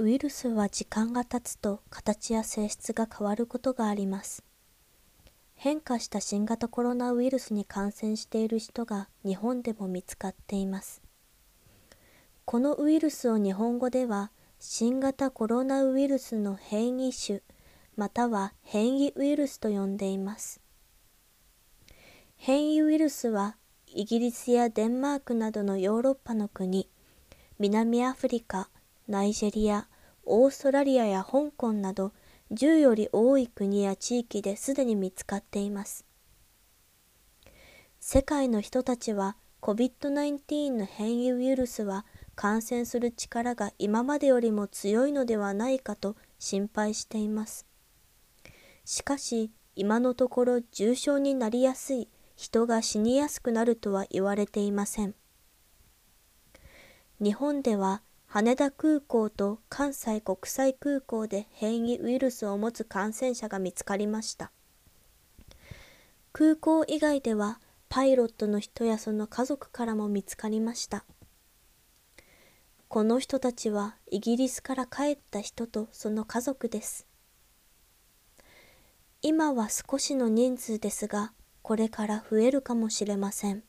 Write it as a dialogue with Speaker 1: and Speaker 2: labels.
Speaker 1: ウイルスは時間が経つと形や性質が変わることがあります。変化した新型コロナウイルスに感染している人が日本でも見つかっています。このウイルスを日本語では新型コロナウイルスの変異種または変異ウイルスと呼んでいます。変異ウイルスはイギリスやデンマークなどのヨーロッパの国、南アフリカ、ナイジェリア、オーストラリアや香港など10より多い国や地域ですでに見つかっています。世界の人たちは COVID-19 の変異ウイルスは感染する力が今までよりも強いのではないかと心配しています。しかし今のところ重症になりやすい人が死にやすくなるとは言われていません。日本では羽田空港と関西国際空港で変異ウイルスを持つ感染者が見つかりました。空港以外ではパイロットの人やその家族からも見つかりました。この人たちはイギリスから帰った人とその家族です。今は少しの人数ですが、これから増えるかもしれません。